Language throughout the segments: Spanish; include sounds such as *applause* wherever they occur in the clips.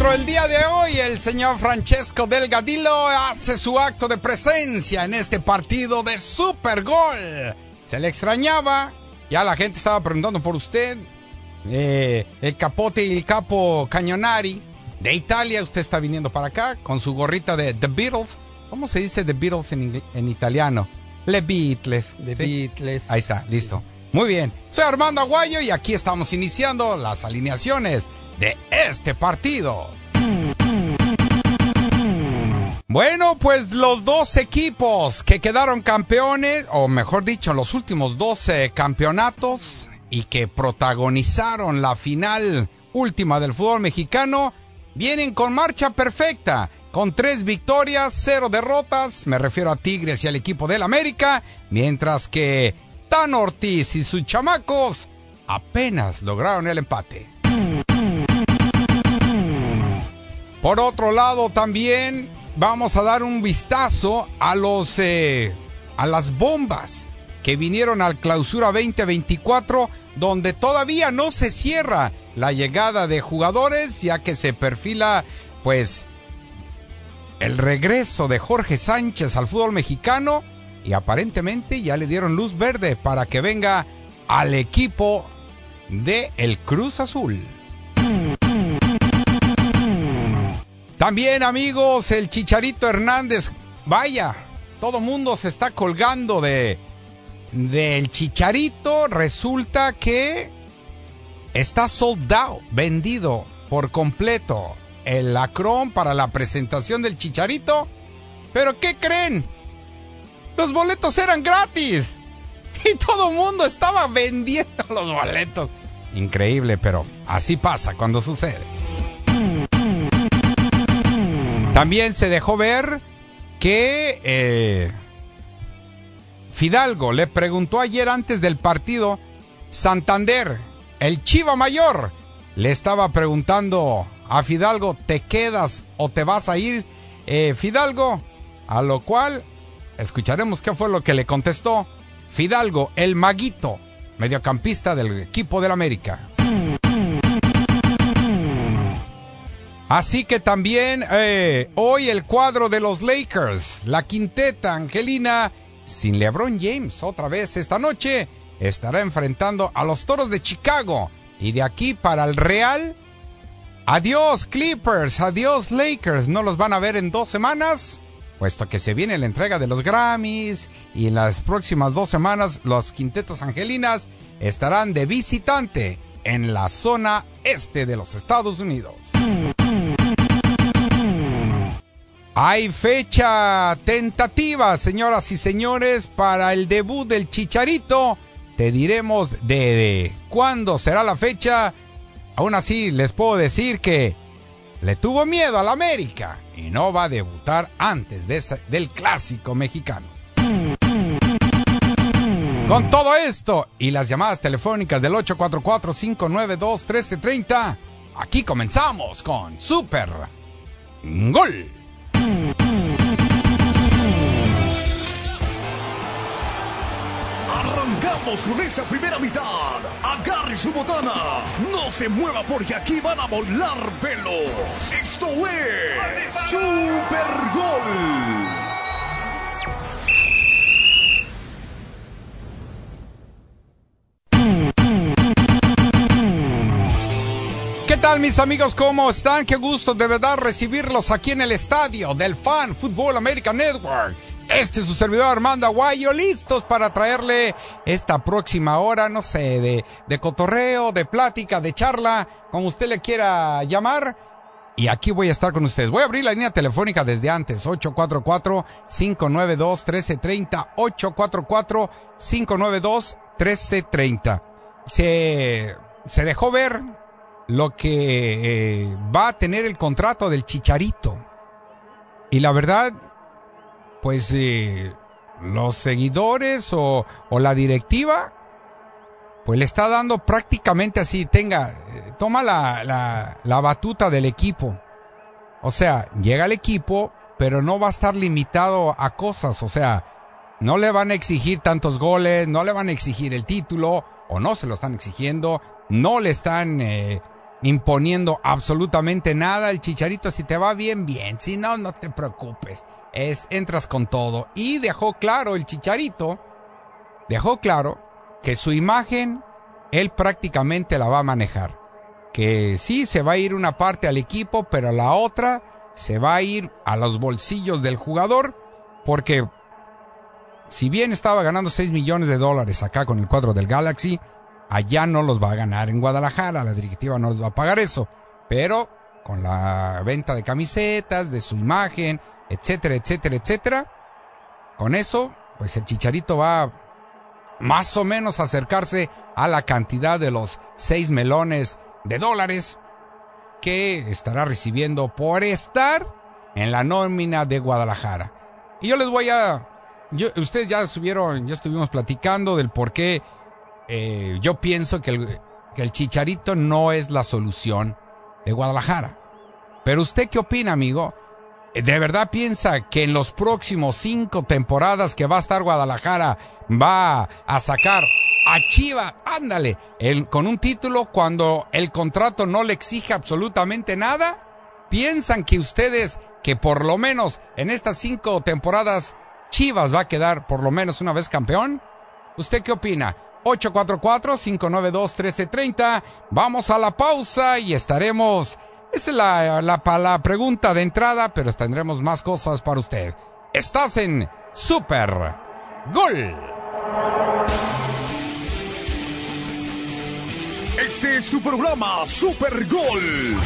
El día de hoy, el señor Francesco Delgadillo, hace su acto de presencia en este partido de Super Gol. Se le extrañaba, ya la gente estaba preguntando por usted. Eh, el capote y el capo Cañonari de Italia, usted está viniendo para acá con su gorrita de The Beatles. ¿Cómo se dice The Beatles en, italiano? Le Beatles. The ¿sí? Beatles. Ahí está, listo. Muy bien. Soy Armando Aguayo y aquí estamos iniciando las alineaciones de este partido. Bueno, pues los dos equipos que quedaron campeones, o mejor dicho, los últimos 12 campeonatos y que protagonizaron la final última del fútbol mexicano, vienen con marcha perfecta, con tres victorias, cero derrotas, me refiero a Tigres y al equipo del América, mientras que Tan Ortiz y sus chamacos apenas lograron el empate. Por otro lado, también vamos a dar un vistazo a los eh, a las bombas que vinieron al Clausura 2024, donde todavía no se cierra la llegada de jugadores, ya que se perfila, pues, el regreso de Jorge Sánchez al fútbol mexicano y aparentemente ya le dieron luz verde para que venga al equipo de el Cruz Azul. También amigos, el Chicharito Hernández, vaya, todo mundo se está colgando de del Chicharito, resulta que está sold out, vendido por completo el Acron para la presentación del Chicharito. Pero ¿qué creen? Los boletos eran gratis. *laughs* Y todo el mundo estaba vendiendo los boletos. Increíble, pero así pasa cuando sucede. También se dejó ver que eh, Fidalgo le preguntó ayer antes del partido, Santander, el Chiva Mayor, le estaba preguntando a Fidalgo, ¿te quedas o te vas a ir, eh, Fidalgo? A lo cual escucharemos qué fue lo que le contestó Fidalgo, el maguito, mediocampista del equipo del América. Así que también eh, hoy el cuadro de los Lakers, la quinteta Angelina, sin LeBron James otra vez esta noche, estará enfrentando a los Toros de Chicago. Y de aquí para el Real, adiós Clippers, adiós Lakers, no los van a ver en dos semanas, puesto que se viene la entrega de los Grammys y en las próximas dos semanas los quintetas angelinas estarán de visitante en la zona este de los Estados Unidos. Hay fecha tentativa, señoras y señores, para el debut del Chicharito. Te diremos de, cuándo será la fecha. Aún así, les puedo decir que le tuvo miedo al América y no va a debutar antes de del clásico mexicano. Con todo esto y las llamadas telefónicas del 844-592-1330, aquí comenzamos con Super Gol. Arrancamos con esta primera mitad. Agarre su botana. No se mueva porque aquí van a volar pelos. Esto es Super Gol. Tal mis amigos? ¿Cómo están? Qué gusto de verdad recibirlos aquí en el estadio del Fan Football American Network. Este es su servidor Armando Aguayo, listos para traerle esta próxima hora, no sé, de, de cotorreo, de plática, de charla, como usted le quiera llamar. y aquí voy a estar con ustedes. Voy a abrir la línea telefónica desde antes, 844-592-1330, 844-592-1330. Se, se dejó ver lo que eh, va a tener el contrato del Chicharito. Y la verdad, pues eh, los seguidores o, o la directiva pues le está dando prácticamente así, tenga, toma la, la, la, batuta del equipo. O sea, llega al equipo, pero no va a estar limitado a cosas. O sea, no le van a exigir tantos goles, no le van a exigir el título, o no se lo están exigiendo, no le están eh, imponiendo absolutamente nada. El chicharito, si te va bien, bien. Si no, no te preocupes. Es, entras con todo. Y dejó claro el chicharito, dejó claro que su imagen él prácticamente la va a manejar. Que sí, se va a ir una parte al equipo, pero la otra se va a ir a los bolsillos del jugador, porque si bien estaba ganando 6 millones de dólares acá con el cuadro del Galaxy, allá no los va a ganar en Guadalajara, la directiva no les va a pagar eso, pero con la venta de camisetas, de su imagen, etcétera, etcétera, etcétera, con eso, pues el chicharito va más o menos acercarse a la cantidad de los 6 melones de dólares que estará recibiendo por estar en la nómina de Guadalajara. Y yo les voy a... ustedes ya estuvieron, ya estuvimos platicando del por qué eh, yo pienso que el, chicharito no es la solución de Guadalajara. Pero usted qué opina, amigo? ¿De verdad piensa que en los próximos cinco temporadas que va a estar Guadalajara va a sacar a Chiva, ándale, con un título cuando el contrato no le exige absolutamente nada? ¿Piensan que ustedes que por lo menos en estas cinco temporadas Chivas va a quedar por lo menos una vez campeón? ¿Usted qué opina? 844-592-1330. Vamos a la pausa y estaremos esa es la, la, pregunta de entrada, pero tendremos más cosas para usted. Estás en Super Gol. Este es su programa Super Gol.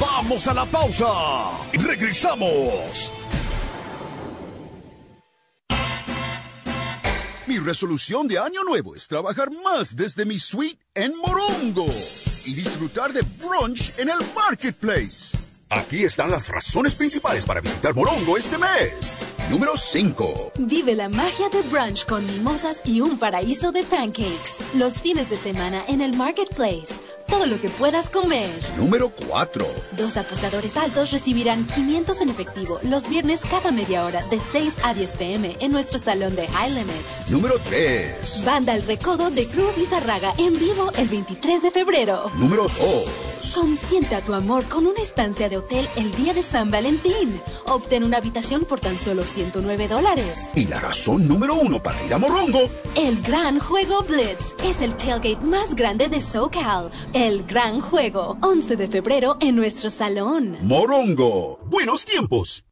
Vamos a la pausa regresamos. Mi resolución de año nuevo es trabajar más desde mi suite en Morongo y disfrutar de brunch en el marketplace. Aquí están las razones principales para visitar Morongo este mes. Número 5. Vive la magia de brunch con mimosas y un paraíso de pancakes. Los fines de semana en el marketplace todo lo que puedas comer. Número 4. Dos apostadores altos recibirán 500 en efectivo los viernes cada media hora de 6 a 10 pm en nuestro salón de High Limit. Número 3. Banda El Recodo de Cruz Lizarraga en vivo el 23 de febrero. Número 2. Consienta tu amor con una estancia de hotel el día de San Valentín. Obtén una habitación por tan solo 109 dólares. Y la razón número uno para ir a Morongo. El gran juego Blitz es el tailgate más grande de SoCal el gran juego, 11 de febrero en nuestro salón. Morongo, buenos tiempos.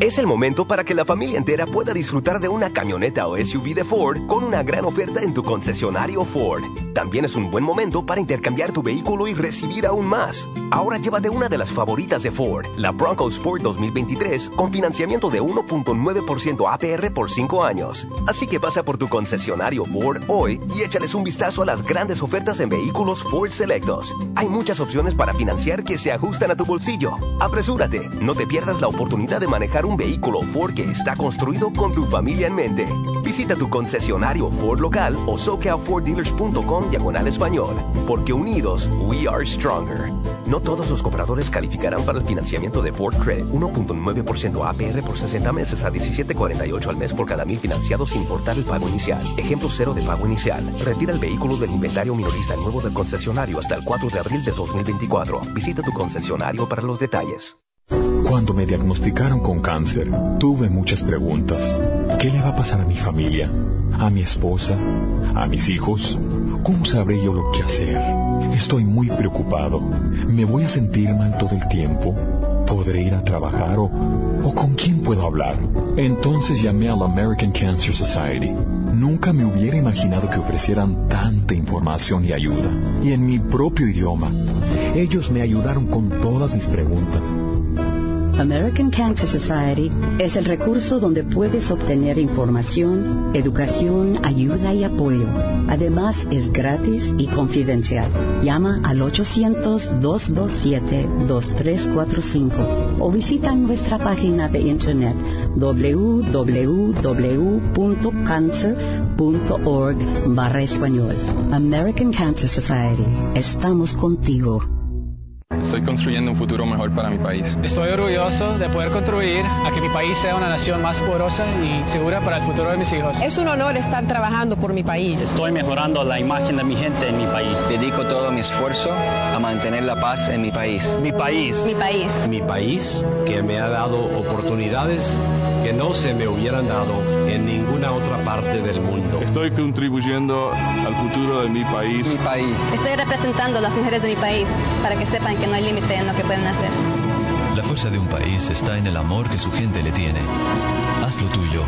Es el momento para que la familia entera pueda disfrutar de una camioneta o SUV de Ford con una gran oferta en tu concesionario Ford. También es un buen momento para intercambiar tu vehículo y recibir aún más. Ahora llévate una de las favoritas de Ford, la Bronco Sport 2023, con financiamiento de 1.9% APR por 5 años. Así que pasa por tu concesionario Ford hoy y échales un vistazo a las grandes ofertas en vehículos Ford Selectos. Hay muchas opciones para financiar que se ajustan a tu bolsillo. Apresúrate, no te pierdas la oportunidad de manejar un vehículo Ford que está construido con tu familia en mente. Visita tu concesionario Ford local o socalforddealers.com diagonal español, porque unidos we are stronger. No todos los compradores calificarán para el financiamiento de Ford Credit 1.9% APR por 60 meses a 17.48 al mes por cada mil financiados sin importar el pago inicial. Ejemplo cero de pago inicial. Retira el vehículo del inventario minorista nuevo del concesionario hasta el 4 de abril de 2024. Visita tu concesionario para los detalles. Cuando me diagnosticaron con cáncer, tuve muchas preguntas. ¿Qué le va a pasar a mi familia? ¿A mi esposa? ¿A mis hijos? ¿Cómo sabré yo lo que hacer? Estoy muy preocupado. ¿Me voy a sentir mal todo el tiempo? ¿Podré ir a trabajar o, o con quién puedo hablar? Entonces llamé a la American Cancer Society. Nunca me hubiera imaginado que ofrecieran tanta información y ayuda. Y en mi propio idioma. Ellos me ayudaron con todas mis preguntas. American Cancer Society es el recurso donde puedes obtener información, educación, ayuda y apoyo. Además, es gratis y confidencial. Llama al 800-227-2345 o visita nuestra página de internet www.cancer.org barra español. American Cancer Society. Estamos contigo. Estoy construyendo un futuro mejor para mi país. Estoy orgulloso de poder contribuir a que mi país sea una nación más poderosa y segura para el futuro de mis hijos. Es un honor estar trabajando por mi país. Estoy mejorando la imagen de mi gente en mi país. Dedico todo mi esfuerzo a mantener la paz en mi país. Mi país. Mi país. Mi país que me ha dado oportunidades que no se me hubieran dado en ninguna otra parte del mundo. Estoy contribuyendo al futuro de mi país. Mi país. Estoy representando a las mujeres de mi país para que sepan que no hay límite en lo que pueden hacer. La fuerza de un país está en el amor que su gente le tiene. Haz lo tuyo.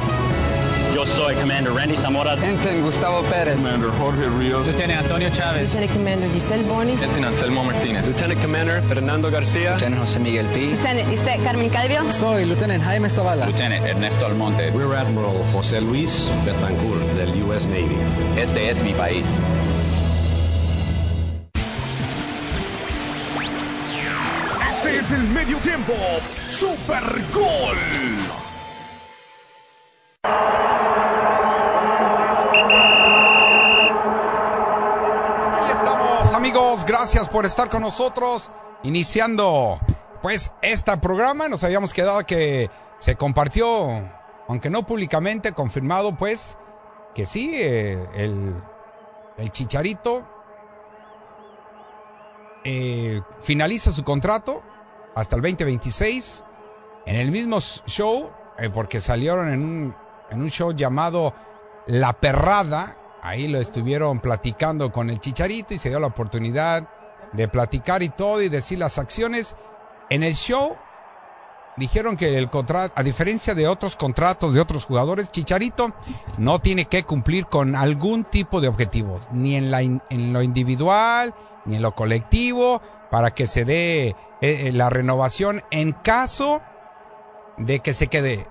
Yo soy Commander Randy Zamora. Ensign Gustavo Pérez. Commander Jorge Ríos. Lieutenant Antonio Chávez. Lieutenant Commander Giselle Bonis. Lieutenant Anselmo Martínez. Lieutenant Commander Fernando García. Lieutenant José Miguel P. Lieutenant Lisette Carmen Calvio. Soy Lieutenant Jaime Zavala. Lieutenant Ernesto Almonte. Rear Admiral José Luis Betancourt del US Navy. Este es mi país. Ese es el medio tiempo. Super Gol. Gracias por estar con nosotros. Iniciando, pues, este programa. Nos habíamos quedado que se compartió, aunque no públicamente, confirmado, pues, que sí, eh, el, el Chicharito eh, finaliza su contrato hasta el 2026 en el mismo show, eh, porque salieron en un, en un show llamado La Perrada. Ahí lo estuvieron platicando con el Chicharito y se dio la oportunidad de platicar y todo y decir las acciones. En el show dijeron que el contrato, a diferencia de otros contratos de otros jugadores, Chicharito no tiene que cumplir con algún tipo de objetivos, ni en, la en lo individual, ni en lo colectivo, para que se dé eh, eh, la renovación en caso de que se quede.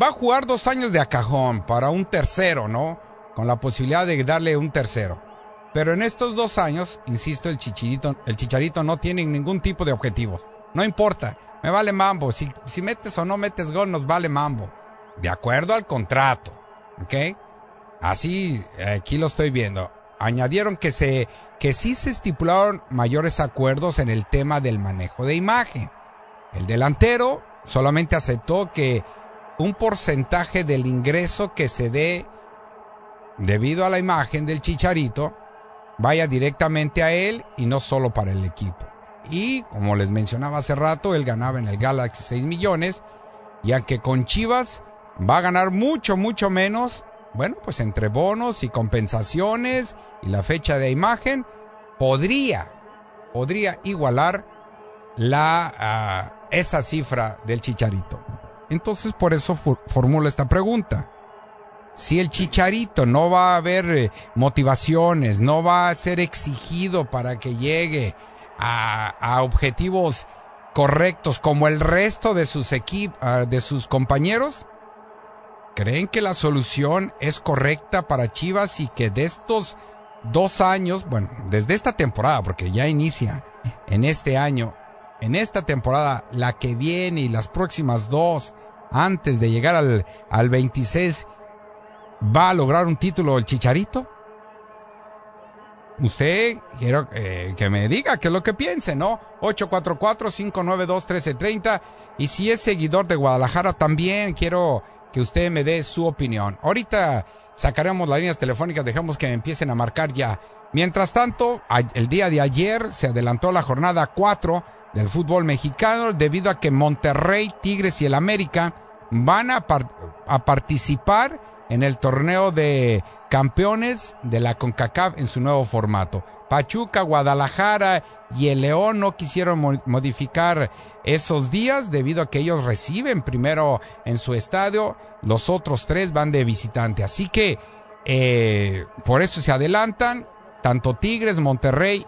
Va a jugar dos años de acajón para un tercero, ¿no? Con la posibilidad de darle un tercero. Pero en estos dos años, insisto, el chicharito, el chicharito no tiene ningún tipo de objetivos. No importa, me vale mambo. Si, si metes o no metes gol, nos vale mambo. De acuerdo al contrato. ¿Ok? Así, aquí lo estoy viendo. Añadieron que se, que sí se estipularon mayores acuerdos en el tema del manejo de imagen. El delantero solamente aceptó que un porcentaje del ingreso que se dé debido a la imagen del chicharito vaya directamente a él y no solo para el equipo. Y como les mencionaba hace rato, él ganaba en el Galaxy 6 millones, ya que con Chivas va a ganar mucho, mucho menos. Bueno, pues entre bonos y compensaciones y la fecha de imagen, podría, podría igualar la, ah, esa cifra del chicharito. Entonces por eso formulo esta pregunta. Si el chicharito no va a haber eh, motivaciones, no va a ser exigido para que llegue a, objetivos correctos como el resto de sus equipos, de sus compañeros, ¿creen que la solución es correcta para Chivas y que de estos dos años, bueno, desde esta temporada, porque ya inicia en este año, en esta temporada, la que viene y las próximas dos, antes de llegar al, al 26, va a lograr un título el Chicharito? Usted quiero eh, que me diga qué es lo que piense, ¿no? 844-592-1330. Y si es seguidor de Guadalajara, también quiero que usted me dé su opinión. Ahorita sacaremos las líneas telefónicas, dejamos que empiecen a marcar ya. Mientras tanto, el día de ayer se adelantó la jornada 4 del fútbol mexicano debido a que Monterrey, Tigres y el América van a participar en el torneo de campeones de la CONCACAF en su nuevo formato. Pachuca, Guadalajara y el León no quisieron modificar esos días debido a que ellos reciben primero en su estadio, los otros tres van de visitante. Así que eh, por eso se adelantan, tanto Tigres, Monterrey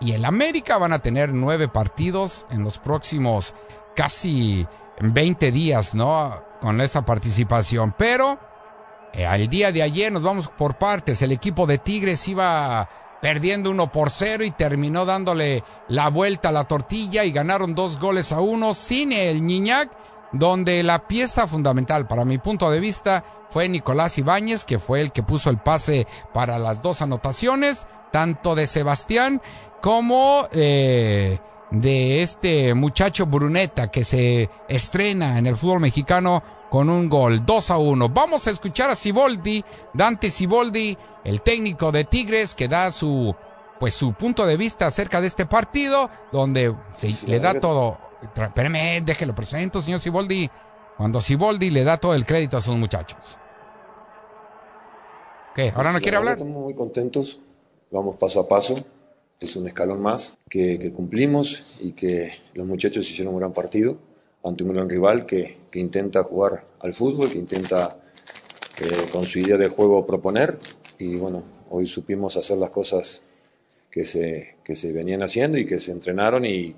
y el América van a tener nueve partidos en los próximos casi 20 días, ¿no? Con esa participación. Pero al día de ayer nos vamos por partes. El equipo de Tigres iba perdiendo uno por cero y terminó dándole la vuelta a la tortilla y ganaron dos goles a uno sin el Niñac, donde la pieza fundamental para mi punto de vista fue Nicolás Ibáñez, que fue el que puso el pase para las dos anotaciones, tanto de Sebastián como eh, de este muchacho Bruneta que se estrena en el fútbol mexicano con un gol 2 a 1. Vamos a escuchar a Siboldi, Dante Siboldi, el técnico de Tigres que da su pues su punto de vista acerca de este partido donde se le da todo espérame, déjelo presento, señor Siboldi. Cuando Siboldi le da todo el crédito a sus muchachos. ¿Qué? ¿Ahora no quiere hablar? Estamos muy contentos. Vamos paso a paso. Es un escalón más que, que cumplimos y que los muchachos hicieron un gran partido ante un gran rival que, que intenta jugar al fútbol, que intenta eh, con su idea de juego proponer. Y bueno, hoy supimos hacer las cosas que se, que se venían haciendo y que se entrenaron y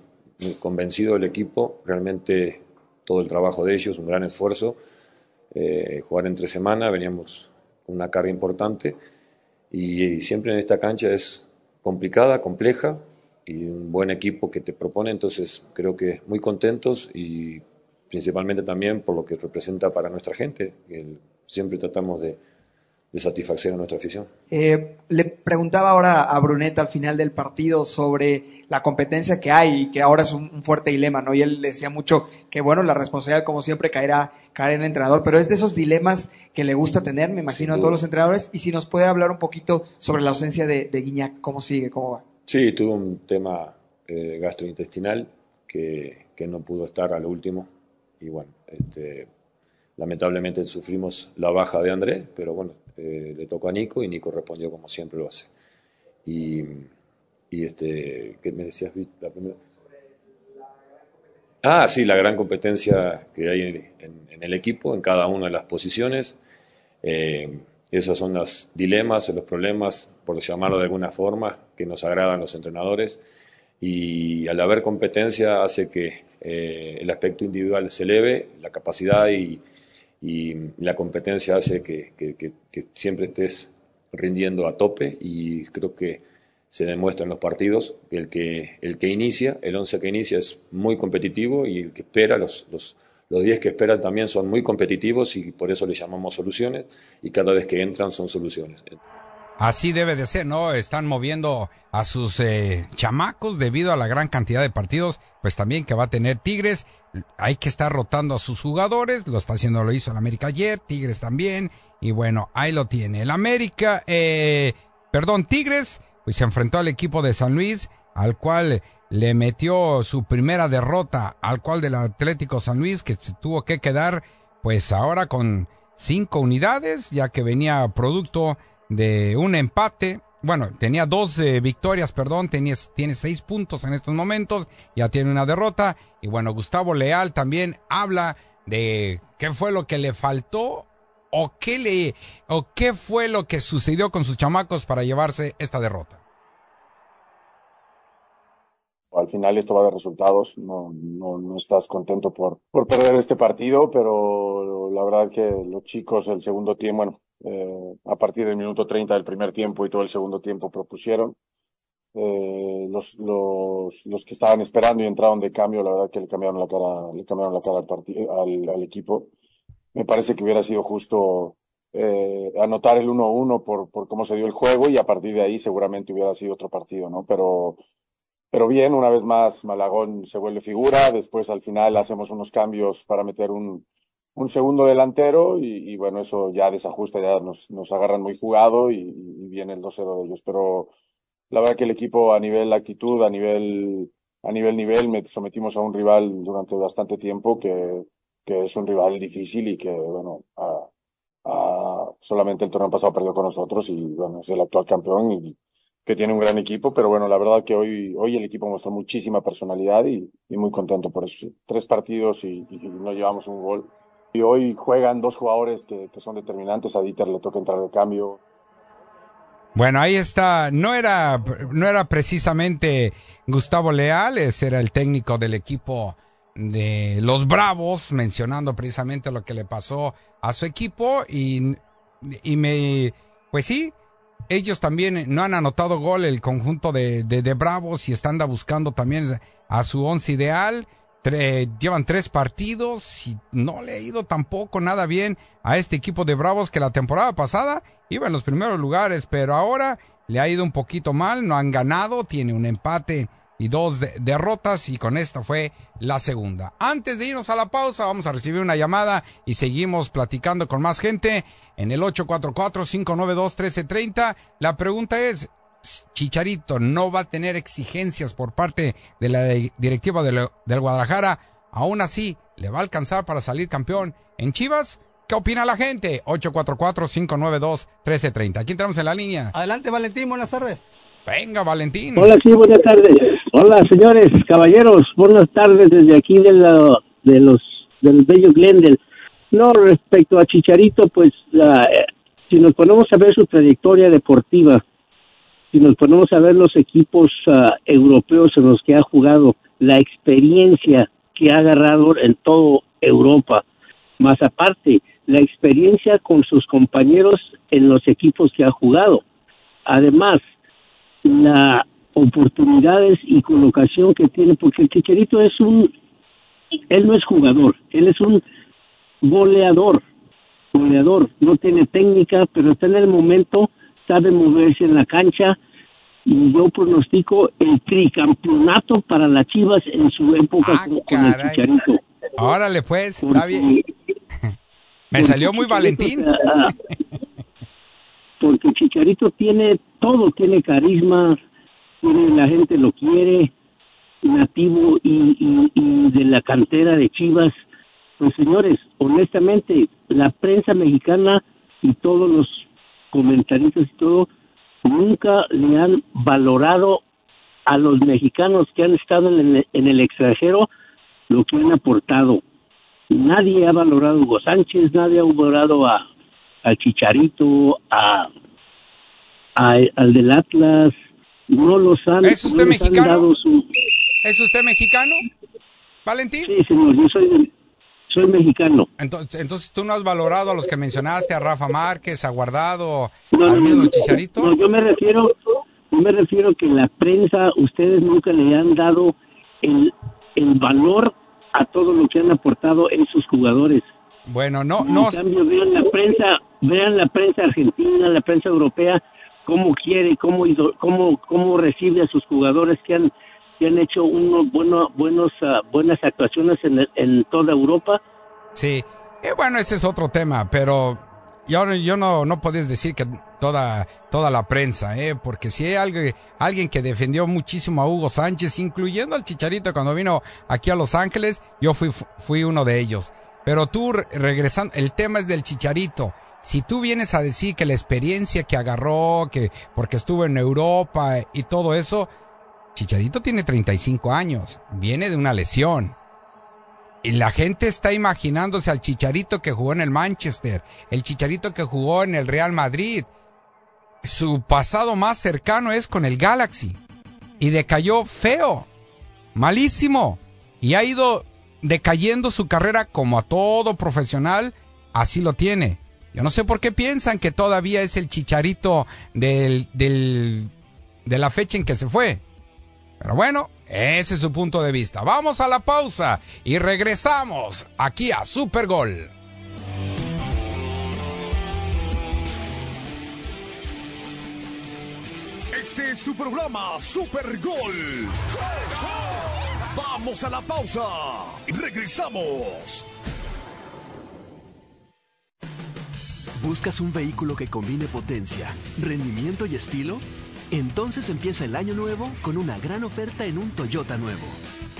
convencido del equipo, realmente todo el trabajo de ellos, un gran esfuerzo. Eh, jugar entre semana, veníamos con una carga importante y siempre en esta cancha es complicada, compleja, y un buen equipo que te propone, entonces creo que muy contentos y principalmente también por lo que representa para nuestra gente, que siempre tratamos de, de satisfacer a nuestra afición. Eh, le preguntaba ahora a Bruneta al final del partido sobre la competencia que hay y que ahora es un, un, fuerte dilema, ¿no? Y él decía mucho que, bueno, la responsabilidad como siempre caerá, caerá en el entrenador, pero es de esos dilemas que le gusta tener, me imagino, a todos los entrenadores. Y si nos puede hablar un poquito sobre la ausencia de, de Guiñac, ¿cómo sigue? ¿Cómo va? Sí, tuvo un tema eh, gastrointestinal que, que, no pudo estar al último. Y bueno, este, lamentablemente sufrimos la baja de Andrés, pero bueno, eh, le tocó a Nico y Nico respondió como siempre lo hace. Y, este, ¿qué me decías, la primera? Ah, sí, la gran competencia que hay en, en, en el equipo, en cada una de las posiciones. Eh, esos son los dilemas, los problemas, por llamarlo de alguna forma, que nos agradan los entrenadores. Y al haber competencia hace que eh, el aspecto individual se eleve, la capacidad y, y la competencia hace que, que, que, que, siempre estés rindiendo a tope y creo que se demuestra en los partidos el que, el que inicia, el 11 que inicia es muy competitivo y el que espera, los, los, los 10 que esperan también son muy competitivos y por eso les llamamos soluciones y cada vez que entran son soluciones. Así debe de ser, ¿no? Están moviendo a sus eh, chamacos debido a la gran cantidad de partidos, pues también que va a tener Tigres. Hay que estar rotando a sus jugadores, lo está haciendo, lo hizo el América ayer, Tigres también, y bueno, ahí lo tiene. El América, eh, perdón, Tigres, pues se enfrentó al equipo de San Luis, al cual le metió su primera derrota al cual del Atlético San Luis, que se tuvo que quedar, pues ahora con cinco unidades, ya que venía producto de un empate. Bueno, tenía dos victorias, perdón, tenía, tiene seis puntos en estos momentos, ya tiene una derrota. Y bueno, Gustavo Leal también habla de qué fue lo que le faltó o qué le, o qué fue lo que sucedió con sus chamacos para llevarse esta derrota. Al final esto va de resultados, no, no, no estás contento por, por perder este partido, pero la verdad que los chicos el segundo tiempo, bueno, eh, a partir del minuto 30 del primer tiempo y todo el segundo tiempo propusieron. Eh, los, los, los que estaban esperando y entraron de cambio, la verdad que le cambiaron la cara, le cambiaron la cara al, al, al equipo. Me parece que hubiera sido justo eh, anotar el 1-1 por, por cómo se dio el juego y a partir de ahí seguramente hubiera sido otro partido, ¿no? Pero, pero bien, una vez más Malagón se vuelve figura, después al final hacemos unos cambios para meter un, un segundo delantero y, y, bueno, eso ya desajusta, ya nos, nos agarran muy jugado y, y viene el 2-0 de ellos. Pero la verdad que el equipo a nivel actitud, a nivel, a nivel nivel, me sometimos a un rival durante bastante tiempo que, que es un rival difícil y que, bueno, a, a, solamente el torneo pasado perdió con nosotros y bueno, es el actual campeón y que tiene un gran equipo, pero bueno, la verdad que hoy, hoy el equipo mostró muchísima personalidad y, y muy contento por eso. Tres partidos y, y no llevamos un gol. Y hoy juegan dos jugadores que, que son determinantes. A Dieter le toca entrar de cambio. Bueno, ahí está. No era, no era precisamente Gustavo Leales, era el técnico del equipo de los Bravos, mencionando precisamente lo que le pasó a su equipo y, y me, pues sí, ellos también no han anotado gol el conjunto de, de, de Bravos y están buscando también a su once ideal. Tre, llevan tres partidos y no le ha ido tampoco nada bien a este equipo de Bravos que la temporada pasada iba en los primeros lugares, pero ahora le ha ido un poquito mal, no han ganado, tiene un empate y dos de derrotas y con esta fue la segunda. Antes de irnos a la pausa vamos a recibir una llamada y seguimos platicando con más gente en el 844-592-1330. La pregunta es, Chicharito no va a tener exigencias por parte de la directiva del, del Guadalajara, aún así le va a alcanzar para salir campeón en Chivas. ¿Qué opina la gente? 844-592-1330. Aquí entramos en la línea. Adelante, Valentín, buenas tardes. Venga, Valentín. Hola, sí, buenas tardes. Hola, señores, caballeros, buenas tardes desde aquí de, la, de los del Bello Glendale. No, respecto a Chicharito, pues uh, si nos ponemos a ver su trayectoria deportiva, si nos ponemos a ver los equipos uh, europeos en los que ha jugado, la experiencia que ha agarrado en toda Europa, más aparte, la experiencia con sus compañeros en los equipos que ha jugado. Además, la oportunidades y colocación que tiene, porque el Chicharito es un, él no es jugador, él es un goleador, goleador, no tiene técnica, pero está en el momento, sabe moverse en la cancha y yo pronostico el tricampeonato para las Chivas en su época Ah, con, con el. Chicharito. Órale, pues, está bien. *laughs* Me salió muy Valentín. Porque Chicharito tiene todo, tiene carisma, tiene, la gente lo quiere, nativo y, y, y de la cantera de Chivas. Pues señores, honestamente, la prensa mexicana y todos los comentaristas y todo, nunca le han valorado a los mexicanos que han estado en el, en el extranjero lo que han aportado. Nadie ha valorado a Hugo Sánchez, nadie ha valorado a, al Chicharito, a, a- al del Atlas, no los han, ¿Es usted no les han mexicano? dado su... ¿Es usted mexicano, Valentín? Sí, señor, yo soy, soy mexicano. Entonces, entonces tú no has valorado a los que mencionaste, a Rafa Márquez, a Guardado, No, al mismo Chicharito. no, yo me refiero, yo me refiero que la prensa, ustedes nunca le han dado el, el valor a todo lo que han aportado esos jugadores. Bueno, no, En no, cambio, vean la prensa, vean la prensa argentina, la prensa europea, cómo quiere, cómo, cómo, cómo recibe a sus jugadores que han, que han hecho unos bueno, buenos, ah, buenas actuaciones en, en toda Europa. Sí, Eh, bueno, ese es otro tema, pero yo, yo no, no puedes decir que toda, toda la prensa, ¿eh? porque si hay alguien, alguien que defendió muchísimo a Hugo Sánchez, incluyendo al Chicharito cuando vino aquí a Los Ángeles, yo fui, fui uno de ellos. Pero tú, re- regresando, el tema es del Chicharito. Si tú vienes a decir que la experiencia que agarró, que porque estuvo en Europa y todo eso, Chicharito tiene 35 años, viene de una lesión. Y la gente está imaginándose al Chicharito que jugó en el Manchester, el Chicharito que jugó en el Real Madrid. Su pasado más cercano es con el Galaxy. Y decayó feo, malísimo. Y ha ido decayendo su carrera como a todo profesional, así lo tiene. Yo no sé por qué piensan que todavía es el Chicharito de la fecha en que se fue. Pero bueno, ese es su punto de vista. Vamos a la pausa y regresamos aquí a Super Gol. Este es su programa Super Gol. Vamos a la pausa y regresamos. ¿Buscas un vehículo que combine potencia, rendimiento y estilo? Entonces empieza el año nuevo con una gran oferta en un Toyota nuevo.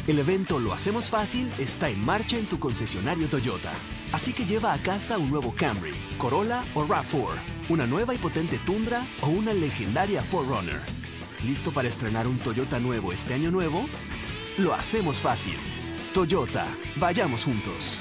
El evento Lo Hacemos Fácil está en marcha en tu concesionario Toyota. Así que lleva a casa un nuevo Camry, Corolla o RAV4, una nueva y potente Tundra o una legendaria 4Runner. ¿Listo para estrenar un Toyota nuevo este año nuevo? Lo hacemos fácil. Toyota, vayamos juntos.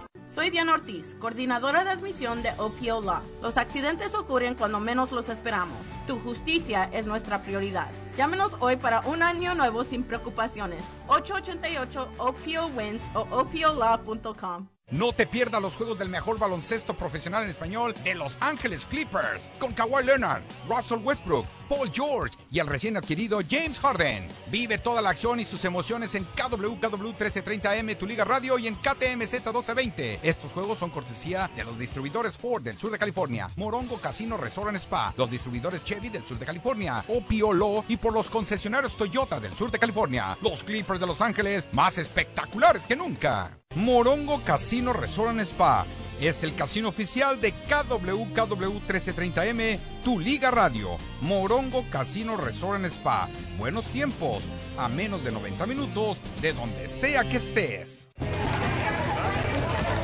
Soy Diana Ortiz, coordinadora de admisión de OPO Law. Los accidentes ocurren cuando menos los esperamos. Tu justicia es nuestra prioridad. Llámenos hoy para un año nuevo sin preocupaciones. 888 OPO o OPOLaw.com. No te pierdas los juegos del mejor baloncesto profesional en español de Los Ángeles Clippers con Kawhi Leonard, Russell Westbrook, Paul George y el recién adquirido James Harden. Vive toda la acción y sus emociones en KWKW 1330M, tu liga radio y en KTMZ 1220. Estos juegos son cortesía de los distribuidores Ford del sur de California, Morongo Casino Resort Spa, los distribuidores Chevy del sur de California, Opiolo y por los concesionarios Toyota del sur de California. Los Clippers de Los Ángeles más espectaculares que nunca. Morongo Casino Resort and Spa es el casino oficial de KWKW 1330M, tu liga radio. Morongo Casino Resort and Spa. Buenos tiempos, a menos de 90 minutos de donde sea que estés.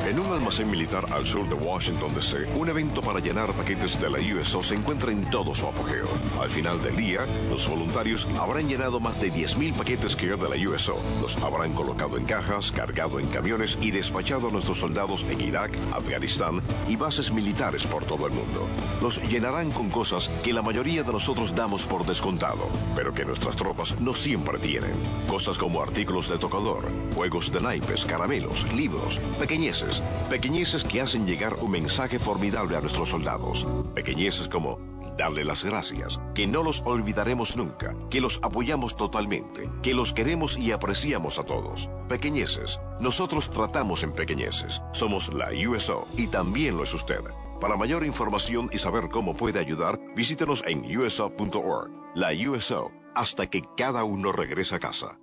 En un almacén militar al sur de Washington, D.C., un evento para llenar paquetes de la USO se encuentra en todo su apogeo. Al final del día, los voluntarios habrán llenado más de 10.000 paquetes que de la USO. Los habrán colocado en cajas, cargado en camiones y despachado a nuestros soldados en Irak, Afganistán y bases militares por todo el mundo. Los llenarán con cosas que la mayoría de nosotros damos por descontado, pero que nuestras tropas no siempre tienen. Cosas como artículos de tocador, juegos de naipes, caramelos, libros, pequeñeces Pequeñeces que hacen llegar un mensaje formidable a nuestros soldados. Pequeñeces como darle las gracias, que no los olvidaremos nunca, que los apoyamos totalmente, que los queremos y apreciamos a todos. Pequeñeces. Nosotros tratamos en pequeñeces. Somos la USO y también lo es usted. Para mayor información y saber cómo puede ayudar, visítenos en uso.org. La USO, hasta que cada uno regrese a casa.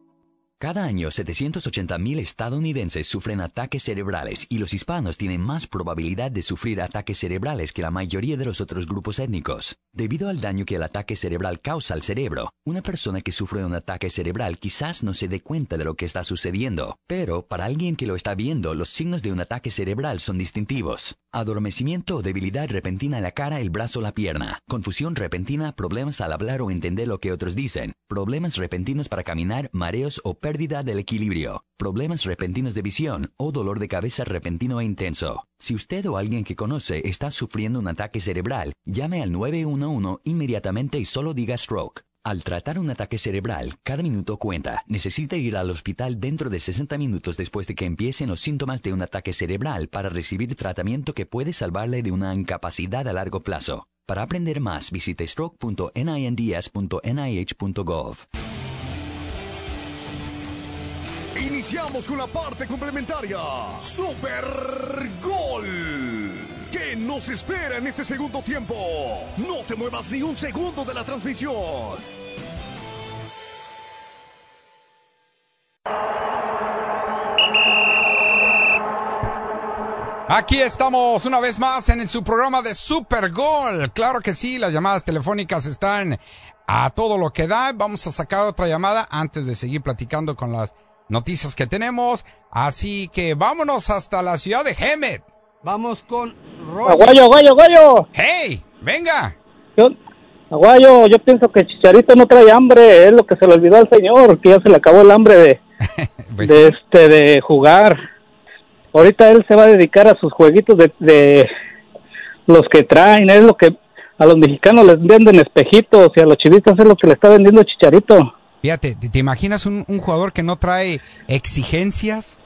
Cada año 780.000 estadounidenses sufren ataques cerebrales y los hispanos tienen más probabilidad de sufrir ataques cerebrales que la mayoría de los otros grupos étnicos. Debido al daño que el ataque cerebral causa al cerebro, una persona que sufre un ataque cerebral quizás no se dé cuenta de lo que está sucediendo, pero para alguien que lo está viendo, los signos de un ataque cerebral son distintivos. Adormecimiento o debilidad repentina en la cara, el brazo o la pierna. Confusión repentina, problemas al hablar o entender lo que otros dicen. Problemas repentinos para caminar, mareos o pérdida del equilibrio, problemas repentinos de visión o dolor de cabeza repentino e intenso. Si usted o alguien que conoce está sufriendo un ataque cerebral, llame al 911 inmediatamente y solo diga stroke. Al tratar un ataque cerebral, cada minuto cuenta. Necesita ir al hospital dentro de 60 minutos después de que empiecen los síntomas de un ataque cerebral para recibir tratamiento que puede salvarle de una incapacidad a largo plazo. Para aprender más, visite stroke.ninds.nih.gov. Iniciamos con la parte complementaria. Super Gol. ¿Qué nos espera en este segundo tiempo? No te muevas ni un segundo de la transmisión. Aquí estamos una vez más en su programa de Super Gol. Claro que sí, las llamadas telefónicas están a todo lo que da. Vamos a sacar otra llamada antes de seguir platicando con las noticias que tenemos. Así que vámonos hasta la ciudad de Hemet. Vamos con Aguayo, aguayo, aguayo. ¡Hey! ¡Venga! Yo, aguayo, yo pienso que Chicharito no trae hambre. Es lo que se le olvidó al señor, que ya se le acabó el hambre de, *laughs* Pues de este, de jugar. Ahorita él se va a dedicar a sus jueguitos de, de los que traen. Es lo que a los mexicanos les venden espejitos y a los chivistas es lo que le está vendiendo Chicharito. Fíjate, ¿te, te imaginas un, un jugador que no trae exigencias?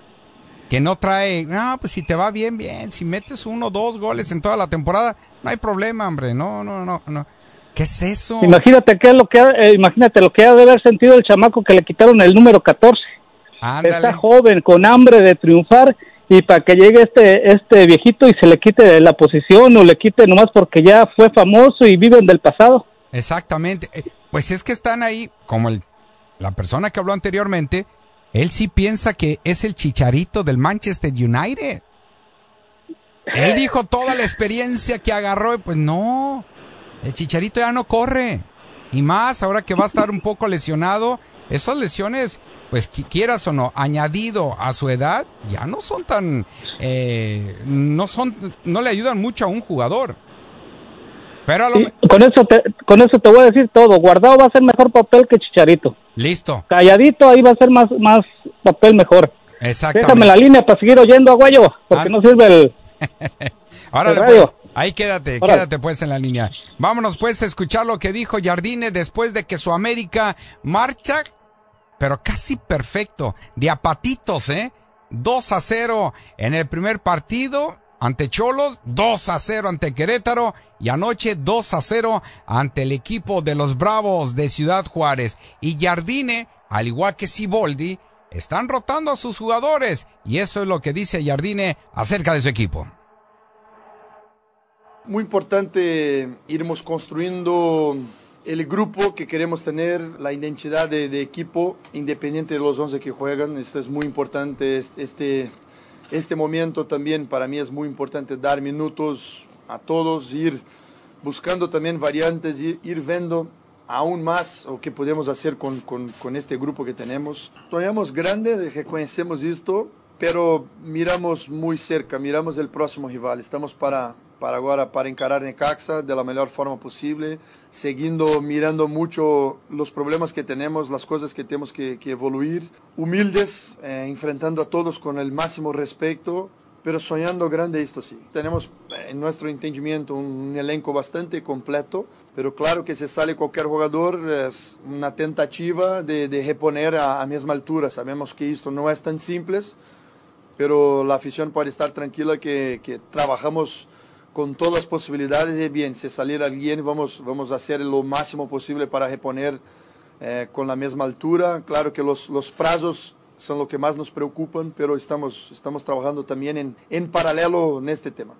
Que no trae, no, pues si te va bien, bien. Si metes uno o dos goles en toda la temporada, no hay problema, hombre. No, no, no, no. ¿Qué es eso? Imagínate qué es lo que ha- eh, imagínate lo que ha de haber sentido el chamaco que le quitaron el número 14. Ándale. Está joven, con hambre de triunfar y para que llegue este este viejito y se le quite la posición o le quite nomás porque ya fue famoso y viven del pasado. Exactamente. Eh, Pues es que están ahí, como el, la persona que habló anteriormente, él sí piensa que es el chicharito del Manchester United. Él dijo toda la experiencia que agarró y pues no, el chicharito ya no corre. Y más ahora que va a estar un poco lesionado, esas lesiones, pues qui- quieras o no, añadido a su edad, ya no son tan, eh, no son, no le ayudan mucho a un jugador. Pero a lo me- Con eso te, con eso te voy a decir todo. Guardado va a ser mejor papel que Chicharito. listo, Calladito ahí va a ser más más papel mejor. exactamente. Déjame la línea para seguir oyendo a Guayo, porque Ah. no sirve el *laughs* Ahora el pues, ahí quédate, quédate pues en la línea. Vámonos pues a escuchar lo que dijo Jardine después de que su América marcha, pero casi perfecto, de apatitos, ¿eh? 2 a 0 en el primer partido ante Cholos, 2 a 0 ante Querétaro y anoche 2 a 0 ante el equipo de los Bravos de Ciudad Juárez. Y Jardine, al igual que Siboldi, están rotando a sus jugadores y eso es lo que dice Jardine acerca de su equipo. Muy importante irmos construyendo el grupo que queremos tener, la identidad de, de equipo, independiente de los 11 que juegan. Esto es muy importante. es- Este, este momento también para mí es muy importante dar minutos a todos, ir buscando también variantes, ir, ir viendo aún más o qué podemos hacer con, con, con este grupo que tenemos. Soñamos grande, reconocemos esto, pero miramos muy cerca, miramos el próximo rival. Estamos para, para agora para encarar Necaxa de la mejor forma posible, seguindo mirando mucho los problemas que tenemos, las cosas que tenemos que, que evoluir, humildes, eh, enfrentando a todos con el máximo respeto, pero soñando grande esto sí. Tenemos eh, en nuestro entendimiento un elenco bastante completo, pero claro que si sale cualquier jugador es una tentativa de, de reponer a, a misma altura. Sabemos que esto no es tan simple, pero la afición puede estar tranquila que, que trabajamos con todas las posibilidades y bien, si salir alguien vamos, vamos a hacer lo máximo posible para reponer eh, con la misma altura. Claro que los, los plazos son lo que más nos preocupan, pero estamos, estamos trabajando también en, en paralelo en este tema.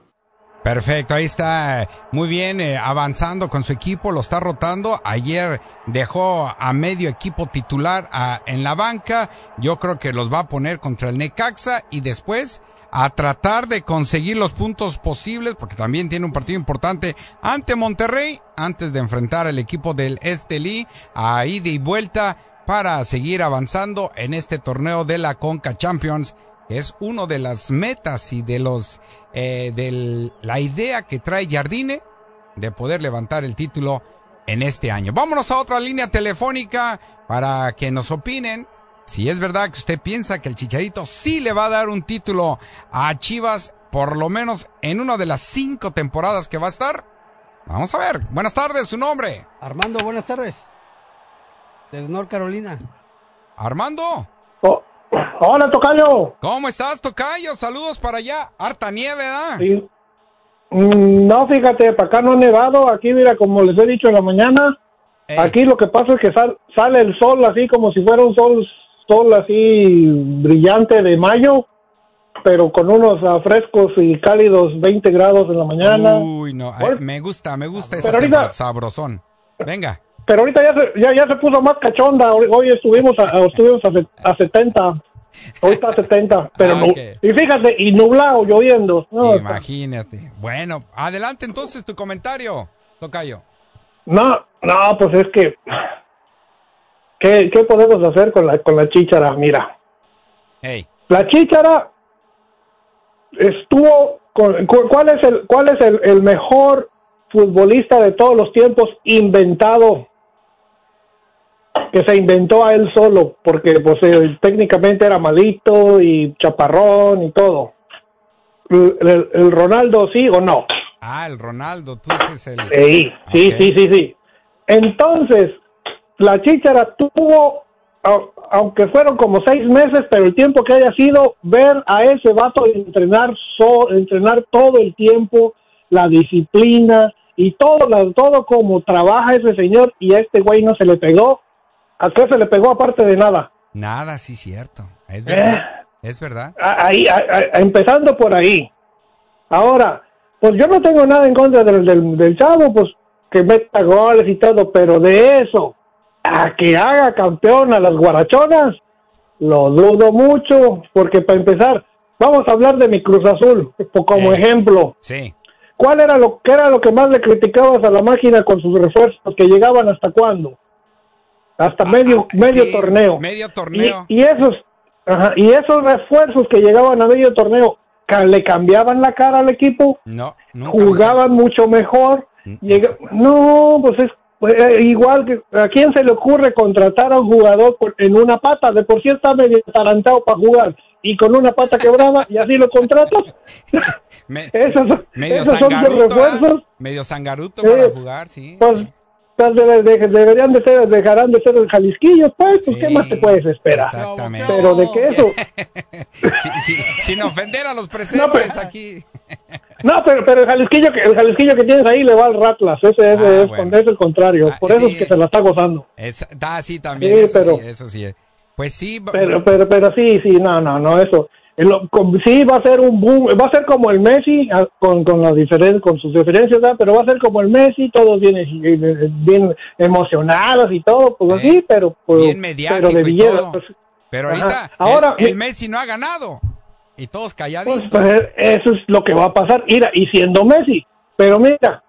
Perfecto, ahí está muy bien eh, avanzando con su equipo, lo está rotando. Ayer dejó a medio equipo titular a- en la banca. Yo creo que los va a poner contra el Necaxa y después a tratar de conseguir los puntos posibles, porque también tiene un partido importante ante Monterrey, antes de enfrentar al equipo del Estelí a ida y vuelta para seguir avanzando en este torneo de la Conca Champions es uno de las metas y de los eh, de la idea que trae Jardine de poder levantar el título en este año. Vámonos a otra línea telefónica para que nos opinen si es verdad que usted piensa que el Chicharito sí le va a dar un título a Chivas por lo menos en una de las cinco temporadas que va a estar. Vamos a ver. Buenas tardes, su nombre. Armando, buenas tardes. Desde North Carolina. Armando. Hola, Tocayo. ¿Cómo estás, Tocayo? Saludos para allá. Harta nieve, ¿verdad? Sí. Mm, No, fíjate, para acá no ha nevado. Aquí, mira, como les he dicho en la mañana, aquí lo que pasa es que sal- sale el sol así como si fuera un sol, sol así brillante de mayo, pero con unos frescos y cálidos 20 grados en la mañana. Uy, no. eh, me gusta, me gusta esa ahorita- sabrosón. Venga. Pero ahorita ya se, ya, ya se puso más cachonda. Hoy, hoy estuvimos, a, estuvimos a, a 70. Hoy está a 70. Pero Ah. Y fíjate, y nublado, lloviendo. No, está- Imagínate. Bueno, adelante entonces tu comentario, Tocayo. No, no, pues es que. ¿Qué, qué podemos hacer con la, con la chíchara? Mira, Hey. la chíchara estuvo. Con, cu- ¿Cuál es, el, cuál es el, el mejor futbolista de todos los tiempos inventado? Que se inventó a él solo, porque pues eh, técnicamente era malito y chaparrón y todo. ¿El, el- el Ronaldo sí o no? Ah, el Ronaldo, tú dices el. Sí, sí, sí, sí. Entonces, la chíchara tuvo, au- aunque fueron como seis meses, pero el tiempo que haya sido, ver a ese vato entrenar, so- entrenar todo el tiempo, la disciplina y todo, la- todo como trabaja ese señor y a este güey no se le pegó. ¿A qué se le pegó aparte de nada? Nada, sí, cierto. Es Eh, verdad. Es verdad. Ahí, empezando por ahí. Ahora, pues yo no tengo nada en contra del, del, del chavo, pues que meta goles y todo, pero de eso a que haga campeón a las guarachonas, lo dudo mucho, porque para empezar, vamos a hablar de mi Cruz Azul como ejemplo. Sí. ¿Cuál era lo que era lo que más le criticabas a la máquina con sus refuerzos que llegaban hasta cuándo? Hasta medio medio Ah, sí, torneo. medio torneo. Y, y esos ajá, y esos refuerzos que llegaban a medio torneo le cambiaban la cara al equipo, No, jugaban mucho mejor. llega- no, pues es pues, eh, igual que a quién se le ocurre contratar a un jugador por- en una pata, de por sí está medio atarantado para jugar y con una pata quebrada y así lo contratas. *laughs* Me- esos medio esos son tus sangaruto, refuerzos. ¿eh? Medio sangaruto Sí. para jugar, sí. Pues, debe- de- deberían de ser, dejarán de ser el Jalisquillo, pues, pues, ¿qué más te puedes esperar? Exactamente. Pero de que eso, *laughs* Sí, sí, sin ofender a los presentes aquí. No, pero, pero el Jalisquillo, que, el Jalisquillo que tienes ahí le va al Ratlas, ese, ese es, bueno. es el contrario, por eso es que se la está gozando. Es, ah, sí, también. Sí, eso, pero- sí, eso sí. Pues sí. Pero, pero, pero sí, sí, no, no, no, eso. en lo- con- sí, va a ser un boom, va a ser como el Messi, ah, con, con, las diferen- con sus diferencias, ¿verdad? pero va a ser como el Messi, todos bien, eh, bien emocionados y todo, pues así, pero, pues, Bien mediático pero de billetes, pues, Pero Ajá. ahorita Ahora, el, el Messi no ha ganado. Y todos calladitos. Pues, pues, eso es lo que va a pasar. Mira, y siendo Messi. Pero mira,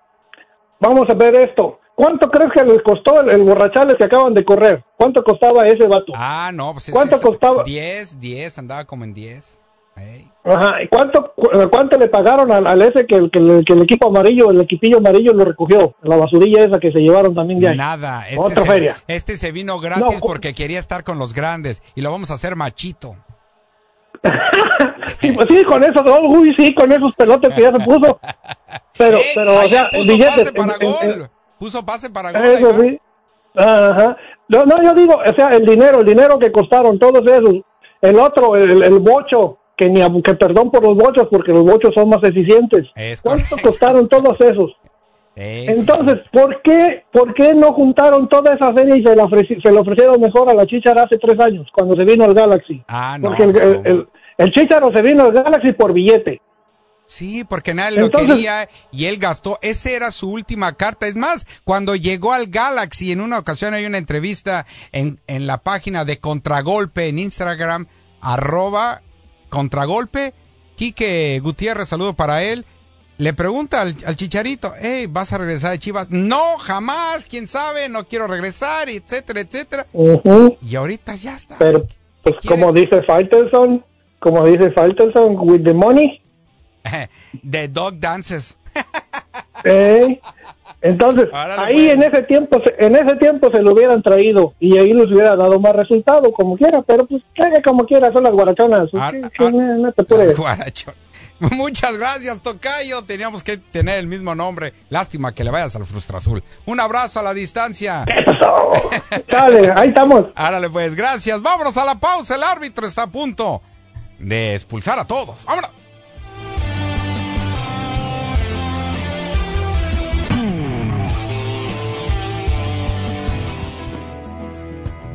vamos a ver esto. ¿Cuánto crees que les costó el, el borrachales que acaban de correr? ¿Cuánto costaba ese vato? Ah, no, pues ¿Cuánto ese- costaba? 10, 10, andaba como en 10. Ey. Ajá. ¿Y cuánto, cu- cuánto le pagaron al, al ese que, el- que, el- que el equipo amarillo, el equipillo amarillo lo recogió? La basurilla esa que se llevaron también de ahí. Nada, este Otra se, feria. este se vino gratis No, porque quería estar con los grandes y lo vamos a hacer machito. *laughs* Sí, pues sí, con esos, uy, sí, con esos pelotes que ya se puso. Pero, pero, o sea, puso billetes. pase para en- en- en- gol. Puso pase para gol. Eso ahí sí. Ajá. No, no, yo digo, o sea, el dinero, el dinero que costaron todos esos. El otro, el, el bocho, que ni a- que perdón por los bochos, porque los bochos son más eficientes. Es ¿Cuánto costaron todos esos? Sí, Entonces, sí. ¿por qué, ¿por qué no juntaron toda esa serie y se la, ofreci- se la ofrecieron mejor a la Chichara hace tres años, cuando se vino al Galaxy? Ah, no. Porque el, el, no. el, el Chicharo se vino al Galaxy por billete. Sí, porque nadie lo Entonces- quería y él gastó. Esa era su última carta. Es más, cuando llegó al Galaxy, en una ocasión hay una entrevista en, en la página de Contragolpe en Instagram, arroba Contragolpe. Quique Gutiérrez, saludo para él. Le pregunta al, al chicharito, hey, ¿vas a regresar de Chivas? No, jamás, quién sabe, no quiero regresar, etcétera, etcétera. Y ahorita ya está. Pero, pues, como dice Faitelson, como dice Faitelson, with the money, *laughs* The Dog Dances. *laughs* Eh, entonces, Árale, ahí pues. en ese tiempo, se- en ese tiempo se lo hubieran traído y ahí les hubiera dado más resultado, como quiera, pero pues haga como quiera, son las guarachonas. Sí, sí, no, no te puedes. Guaracho. *laughs* Muchas gracias, Tocayo. Teníamos que tener el mismo nombre. Lástima que le vayas al Frustra Azul. Un abrazo a la distancia. Dale, ahí estamos. Árale, pues, gracias. Vámonos a la pausa. El árbitro está a punto de expulsar a todos. Vámonos.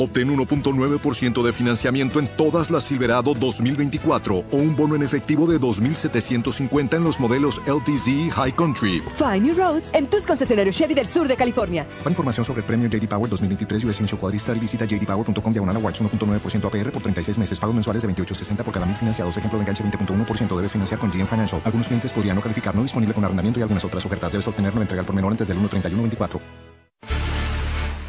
Obtén 1.9% de financiamiento en todas las Silverado 2024 o un bono en efectivo de 2.750 en los modelos LTZ y High Country. Find New Roads en tus concesionarios Chevy del sur de California. Para información sobre el premio JD Power 2023 US Initial Cuadristar y visita jdpower.com diagonal awards 1.9% APR por 36 meses. Pagos mensuales de 28.60 por cada mil financiados. Ejemplo de enganche 20.1% debes financiar con GM Financial. Algunos clientes podrían no calificar, no disponible con arrendamiento y algunas otras ofertas. Debes obtener no entregar por menor antes del 1.31.24.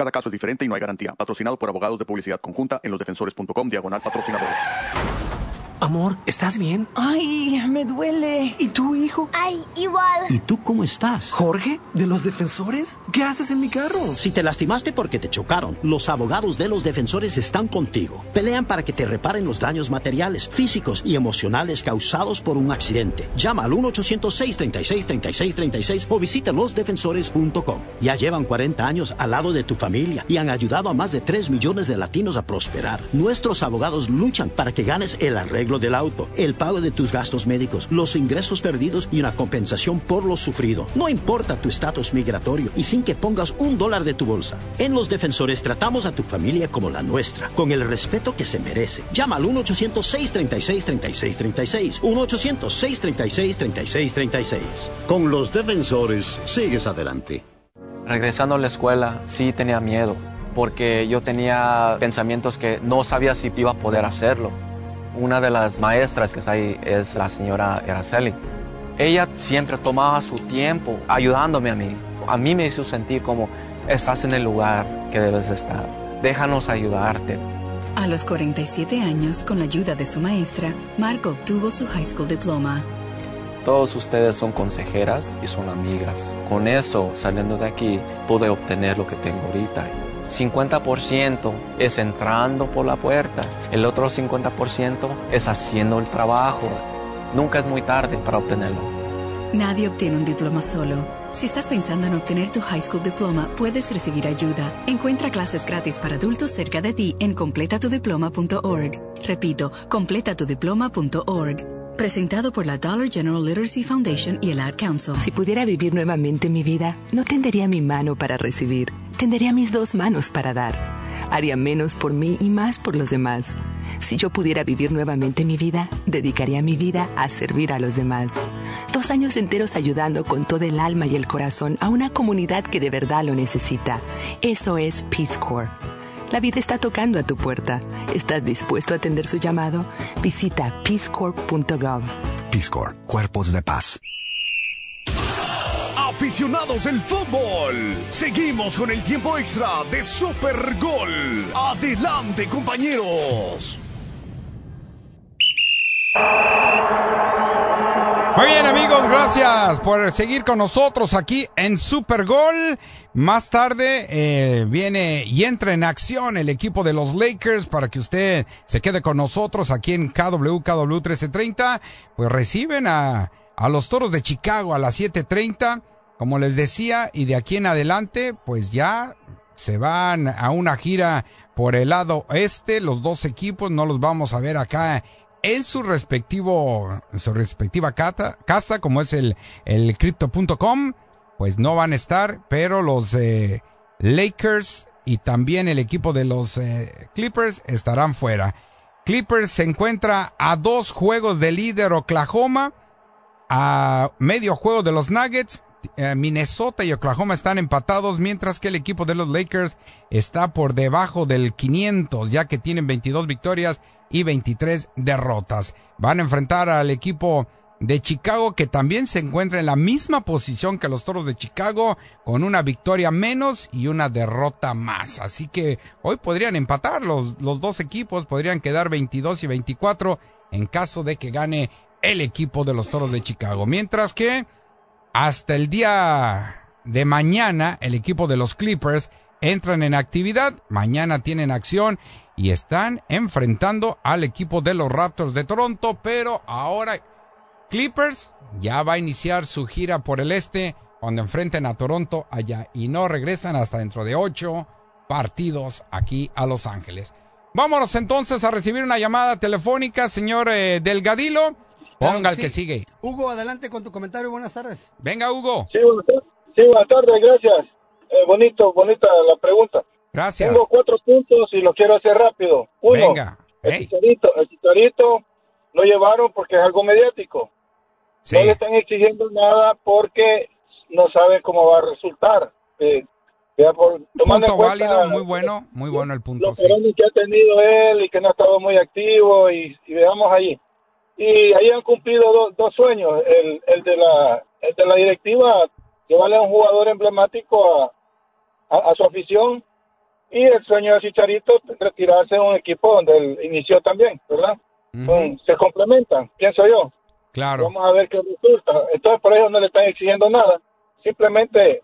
Cada caso es diferente y no hay garantía. Patrocinado por abogados de publicidad conjunta en losdefensores.com diagonal patrocinadores. Amor, ¿estás bien? Ay, me duele. ¿Y tu hijo? Ay, igual. ¿Y tú cómo estás? Jorge, ¿de los defensores? ¿Qué haces en mi carro? Si te lastimaste porque te chocaron, los abogados de los defensores están contigo. Pelean para que te reparen los daños materiales, físicos y emocionales causados por un accidente. Llama al 1-800-636-3636 o visita losdefensores.com. Ya llevan 40 años al lado de tu familia y han ayudado a más de 3 millones de latinos a prosperar. Nuestros abogados luchan para que ganes el arreglo del auto, el pago de tus gastos médicos, los ingresos perdidos y una compensación por lo sufrido. No importa tu estatus migratorio y sin que pongas un dólar de tu bolsa. En Los Defensores tratamos a tu familia como la nuestra, con el respeto que se merece. Llama al 1-800-636-3636. 1-800-636-3636. Con Los Defensores sigues adelante. Regresando a la escuela, sí tenía miedo, porque yo tenía pensamientos que no sabía si iba a poder hacerlo. Una de las maestras que está ahí es la señora Araceli. Ella siempre tomaba su tiempo ayudándome a mí. A mí me hizo sentir como estás en el lugar que debes estar. Déjanos ayudarte. A los 47 años, con la ayuda de su maestra, Marco obtuvo su high school diploma. Todos ustedes son consejeras y son amigas. Con eso, saliendo de aquí, pude obtener lo que tengo ahorita. 50% es entrando por la puerta, el otro 50% es haciendo el trabajo. Nunca es muy tarde para obtenerlo. Nadie obtiene un diploma solo. Si estás pensando en obtener tu high school diploma, puedes recibir ayuda. Encuentra clases gratis para adultos cerca de ti en completatudiploma.org. Repito, completatudiploma.org. Presentado por la Dollar General Literacy Foundation y el Ad Council. Si pudiera vivir nuevamente mi vida, no tendería mi mano para recibir, tendería mis dos manos para dar. Haría menos por mí y más por los demás. Si yo pudiera vivir nuevamente mi vida, dedicaría mi vida a servir a los demás. Dos años enteros ayudando con todo el alma y el corazón a una comunidad que de verdad lo necesita. Eso es Peace Corps. La vida está tocando a tu puerta. ¿Estás dispuesto a atender su llamado? Visita peacecorp.gov. Peace Corps, Cuerpos de Paz. Aficionados del fútbol, seguimos con el tiempo extra de Super Gol. Adelante, compañeros. Muy bien amigos, gracias por seguir con nosotros aquí en Super Gol. Más tarde eh, viene y entra en acción el equipo de los Lakers para que usted se quede con nosotros aquí en KW, KW 1330. Pues reciben a, a los Toros de Chicago a las 7.30, como les decía, y de aquí en adelante pues ya se van a una gira por el lado este, los dos equipos, no los vamos a ver acá en su respectivo, en su respectiva cata, casa, como es el, el crypto.com, pues no van a estar, pero los eh, Lakers y también el equipo de los eh, Clippers estarán fuera. Clippers se encuentra a dos juegos de líder Oklahoma, a medio juego de los Nuggets. Eh, Minnesota y Oklahoma están empatados, mientras que el equipo de los Lakers está por debajo del 500, ya que tienen 22 victorias y 23 derrotas. Van a enfrentar al equipo de Chicago que también se encuentra en la misma posición que los Toros de Chicago con una victoria menos y una derrota más. Así que hoy podrían empatar los, los dos equipos, podrían quedar 22 y 24 en caso de que gane el equipo de los Toros de Chicago. Mientras que hasta el día de mañana el equipo de los Clippers entran en actividad, mañana tienen acción y están enfrentando al equipo de los Raptors de Toronto, pero ahora Clippers ya va a iniciar su gira por el este cuando enfrenten a Toronto allá y no regresan hasta dentro de ocho partidos aquí a Los Ángeles. Vámonos entonces a recibir una llamada telefónica, señor eh, Delgadilo. Ponga el sí. que sigue. Hugo, adelante con tu comentario. Buenas tardes. Venga, Hugo. Sí, buenas tardes, sí, buenas tardes gracias. Eh, bonito, bonita la pregunta. Gracias. Tengo cuatro puntos y lo quiero hacer rápido. Uno, Venga. el, chicharito, el chicharito lo llevaron porque es algo mediático. Sí. No le están exigiendo nada porque no saben cómo va a resultar. Eh, por, tomando Punto en cuenta válido, muy bueno, muy bueno el punto. los Sí. que ha tenido él y que no ha estado muy activo y, y veamos ahí. Y ahí han cumplido dos- dos sueños. El, el, de la, el de la directiva, llevarle a un jugador emblemático a, a, a su afición y el sueño de Chicharito, retirarse de un equipo donde él inició también, ¿verdad? Se complementan, pienso yo. Claro. Vamos a ver qué resulta. Entonces, por eso no le están exigiendo nada. Simplemente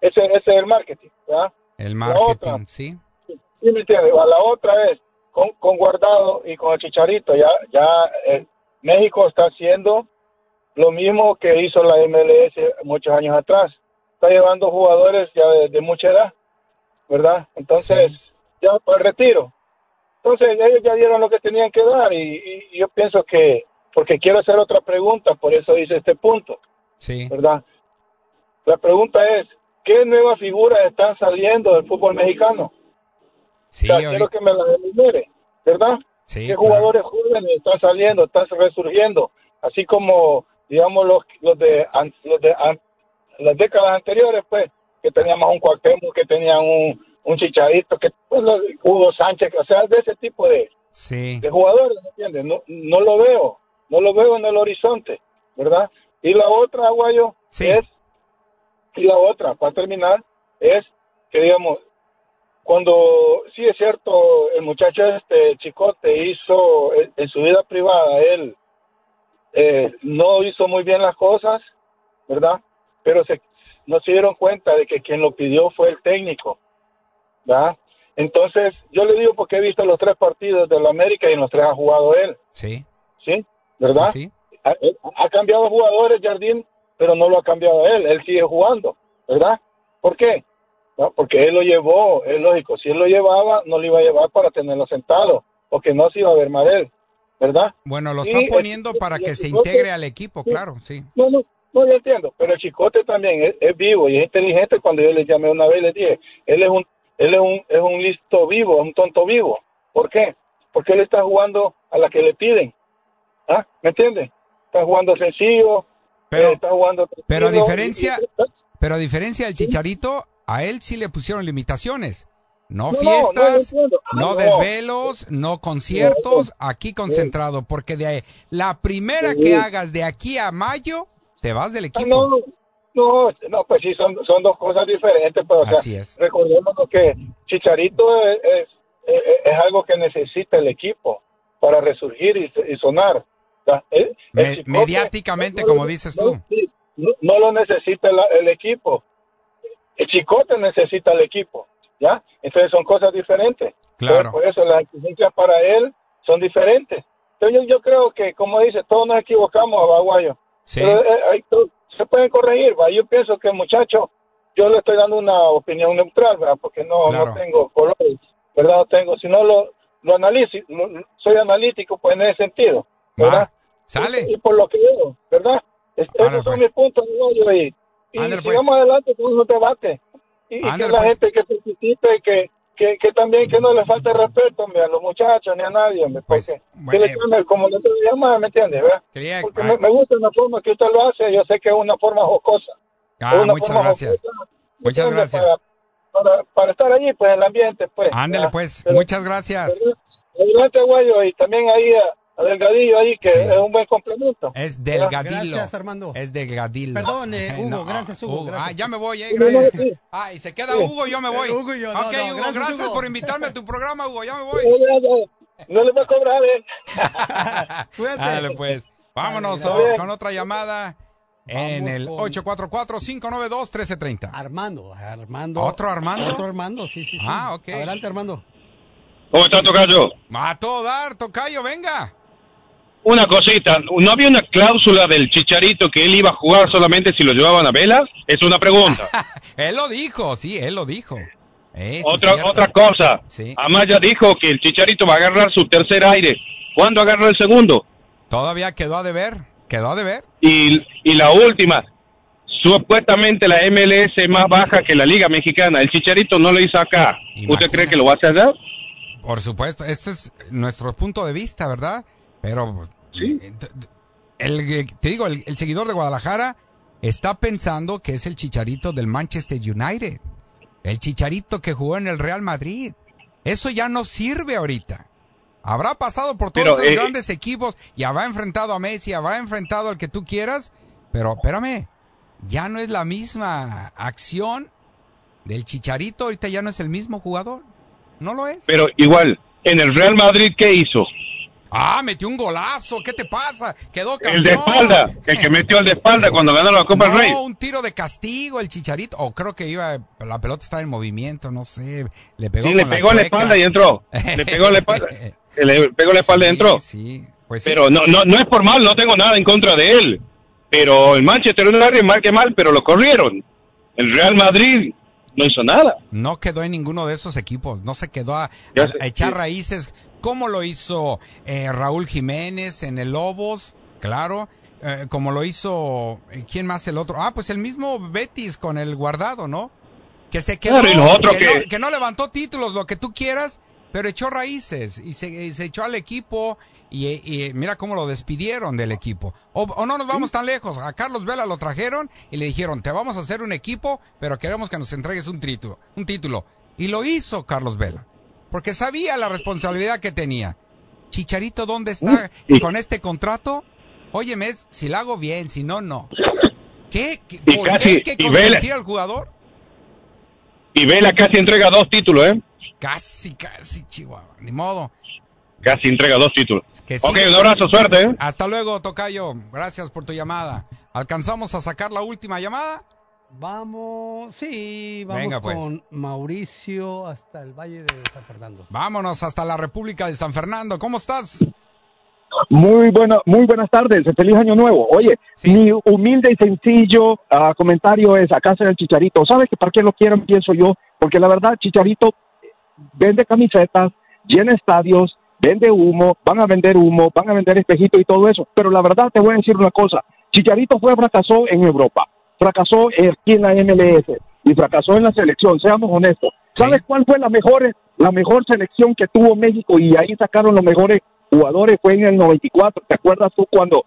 ese, ese es el marketing, ¿verdad? El La marketing, otra, sí. Sí, me entiendes. La otra es con, con Guardado y con el Chicharito. Ya, ya eh, México está haciendo lo mismo que hizo la MLS muchos años atrás. Está llevando jugadores ya de, de mucha edad, ¿verdad? Entonces, ya para el retiro. Entonces, ellos ya dieron lo que tenían que dar y, y- yo pienso que, porque quiero hacer otra pregunta, por eso hice este punto, Sí. ¿verdad? La pregunta es, ¿qué nuevas figuras están saliendo del fútbol mexicano? Sí, O sea, quiero que me las enumere, ¿verdad? Sí, ¿Qué claro. jugadores jóvenes están saliendo, están resurgiendo? Así como, digamos, los, los de, los de las décadas anteriores, pues, que teníamos un Cuauhtémoc, que tenían un, un Chicharito, que pues, Hugo Sánchez, o sea, de ese tipo de, Sí. de jugadores, ¿me entiendes? No, no lo veo, no lo veo en el horizonte, ¿verdad? Y la otra, Aguayo, es, y la otra, para terminar, es que, digamos, cuando, sí es cierto, el muchacho este Chicote hizo, en, en su vida privada, él eh, no hizo muy bien las cosas, ¿verdad? Pero se, no se dieron cuenta de que quien lo pidió fue el técnico, ¿verdad? Entonces, yo le digo porque he visto los tres partidos de la América y en los tres ha jugado él, Sí. ¿sí? ¿Verdad? Sí, Ha, ha cambiado jugadores Jardín, pero no lo ha cambiado él, él sigue jugando, ¿verdad? ¿Por qué? No, porque él lo llevó, es lógico, si él lo llevaba, no lo iba a llevar para tenerlo sentado, porque no se iba a ver mal él, ¿verdad? Bueno, lo está poniendo para y que se integre al equipo, claro, sí. No, no, no, yo entiendo, pero el Chicote también es, es vivo y es inteligente cuando yo le llamé una vez y le dije, él es un, él es un, es un listo vivo, es un tonto vivo. ¿Por qué? Porque él está jugando a la que le piden. ¿Ah? ¿Me entiendes? Está jugando sencillo, Pero- eh, está jugando Pero a diferencia, y- y- pero a diferencia del Chicharito, a él sí le pusieron limitaciones. No, fiestas, no. Ah, no, no. desvelos, no conciertos, aquí concentrado, porque de ahí, la primera que hagas de aquí a mayo, te vas del Ah, equipo. no, no, no, pues sí, son, son dos cosas diferentes. Pero, o sea, Así es. Recordemos que Chicharito es, es, algo que necesita el equipo para resurgir y, y sonar. O sea, el- el Me- Chicote mediáticamente, no- como dices tú. no- lo necesita la- el equipo. El Chicote necesita el equipo, ¿ya? Entonces son cosas diferentes. Claro. Entonces, por eso las exigencias para él son diferentes. Entonces yo, yo creo que, como dice, todos nos equivocamos, Aguayo. Sí. Pero, eh, se pueden corregir, ¿va? Yo pienso que muchacho, yo le estoy dando una opinión neutral, ¿verdad? Porque no, Claro. no tengo colores, ¿verdad? No tengo, si no lo, lo analizo, soy analítico, pues en ese sentido, ¿verdad? Sale. Y, y por lo que veo, ¿verdad? Es- esos son pues. mis puntos, Aguayo, y, y pues. sigamos adelante con los debates. Y, y que la pues. gente que participe, que, que, que también que no le falte respeto hombre, a los muchachos ni a nadie, hombre, porque que le llame como le llama, ¿me entiendes? ¿verdad? Me, me gusta la forma que usted lo hace, yo sé que es una forma jocosa. Ah, una muchas gracias. jocosa, ¿me Muchas gracias. Para, para, para estar allí, pues, en el ambiente, pues. ¿verdad? pues, Pero- muchas gracias. Adelante, Guayo, y también ahí a, a Delgadillo ahí, que es un buen complemento. Es delgadillo. Gracias, Armando. Es delgadillo. Perdón, eh, Hugo, No, gracias, Hugo, gracias. Ah, ya me voy, eh, No, no, gracias. sí. Ah, y se queda Sí. Hugo, yo me voy. Hugo y yo, no, ok, no, Hugo, gracias, gracias, Hugo. por invitarme a tu programa, Hugo, ya me voy. No le va a cobrar, ¿eh? *laughs* Cuídate. Ándale, pues. Vámonos Dale, oh, con otra llamada en Vamos el con- 844-592-1330. Armando, Armando. ¿Otro Armando? Otro Armando, sí, sí, sí. Ah, ok. Adelante, Armando. ¿Cómo está, Tocayo? A todo dar, Tocayo, venga. Una cosita, ¿no había una cláusula del Chicharito que él iba a jugar solamente si lo llevaban a vela? Es una pregunta. *laughs* Él lo dijo, sí, él lo dijo. Eh, otra otra cosa, Sí. Amaya dijo que el Chicharito va a agarrar su tercer aire. ¿Cuándo agarra el segundo? Todavía quedó a deber, quedó a deber. Y, y la última, supuestamente la MLS es más baja que la Liga Mexicana. El Chicharito no lo hizo acá. ¿Usted cree que lo va a hacer? Por supuesto, este es nuestro punto de vista, ¿verdad? Pero eh, t- el, te digo, el, el seguidor de Guadalajara está pensando que es el chicharito del Manchester United. El chicharito que jugó en el Real Madrid. Eso ya no sirve ahorita. Habrá pasado por todos Pero, los eh, grandes equipos y habrá enfrentado a Messi, habrá enfrentado al que tú quieras, pero espérame, ya no es la misma acción del Chicharito, ahorita ya no es el mismo jugador. No lo es. Pero igual, en el Real Madrid, ¿qué hizo? Ah, metió un golazo, ¿qué te pasa? Quedó campeón. El de espalda, el que metió el de espalda cuando ganó la Copa del No, Rey. un tiro de castigo, el Chicharito, o creo que iba, la pelota estaba en movimiento, no sé, le pegó Sí, le la pegó la chueca. espalda y entró. Le pegó la espalda. *laughs* Le pegó la espalda y entró. Sí, pues sí. Pero no, no, no es por mal, no tengo nada en contra de él. Pero el Manchester United mal que mal, pero lo corrieron. El Real Madrid no hizo nada. No quedó en ninguno de esos equipos, no se quedó a, echar raíces como lo hizo eh, Raúl Jiménez en el Lobos, claro, eh, como lo hizo, eh, ¿quién más el otro? Ah, pues el mismo Betis con el guardado, ¿no? Que se quedó, Claro, y lo otro que, que- no, que no levantó títulos, lo que tú quieras, pero echó raíces y se, y se echó al equipo y, y mira cómo lo despidieron del equipo. O, o no nos vamos tan lejos, a Carlos Vela lo trajeron y le dijeron, te vamos a hacer un equipo, pero queremos que nos entregues un título. Un título. Y lo hizo Carlos Vela, porque sabía la responsabilidad que tenía. Chicharito, ¿dónde está con este contrato? Óyeme, si lo hago bien, si no, no. ¿Qué? ¿Qué- Y ¿Por casi- qué hay que y consentir al jugador? Y Vela casi entrega dos títulos, ¿eh? Casi, casi, Chihuahua. Ni modo. Casi entrega dos títulos. Que sí. ok, un abrazo, suerte, ¿eh? Hasta luego, Tocayo. Gracias por tu llamada. ¿Alcanzamos a sacar la última llamada? Vamos, sí, vamos Venga, pues. con Mauricio hasta el Valle de San Fernando. Vámonos hasta la República de San Fernando. ¿Cómo estás? Muy bueno, muy buenas tardes, feliz año nuevo. Oye, mi humilde y sencillo ah, comentario es acá en el Chicharito. ¿Sabes que para qué lo quieren? Pienso yo, porque la verdad Chicharito vende camisetas, llena estadios, vende humo, van a vender humo, van a vender espejitos y todo eso. Pero la verdad te voy a decir una cosa, Chicharito fue fracasó en Europa, fracasó aquí en la MLS y fracasó en la selección, seamos honestos. ¿Sabes cuál fue la mejor, la mejor selección que tuvo México y ahí sacaron los mejores jugadores? Fue en el 94. ¿Te acuerdas tú cuando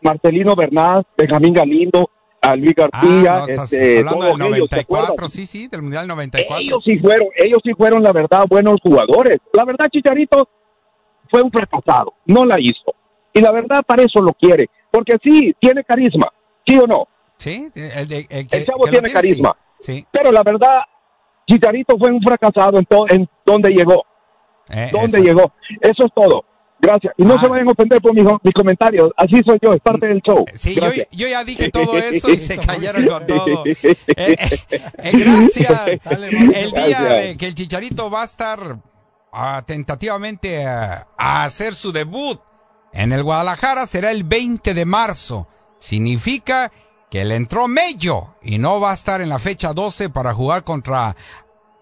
Marcelino Bernal, Benjamín Galindo, a Luis García, Ah, no, este, hablando del todos ellos, ¿te 94, acuerdas? sí, sí, del Mundial 94. Ellos sí fueron, ellos sí fueron, la verdad, buenos jugadores. La verdad, Chicharito fue un fracasado, no la hizo. Y la verdad, para eso lo quiere. Porque sí, tiene carisma, ¿sí o no? Sí, el, de- el que- El chavo que tiene carisma. Sí. sí. Pero la verdad, Chicharito fue un fracasado en, to- en donde llegó. Eh, ¿Dónde eso. llegó? Eso es todo. Gracias. Y no Ah. se vayan a ofender por mis, mis comentarios. Así soy yo, es parte del show. Sí, yo, ya dije todo eso y se *laughs* cayeron con todo. Eh, eh, eh, gracias. El día de que el Chicharito va a estar ah, tentativamente a hacer su debut en el Guadalajara será el 20 de marzo. Significa que le entró Mello y no va a estar en la fecha 12 para jugar contra,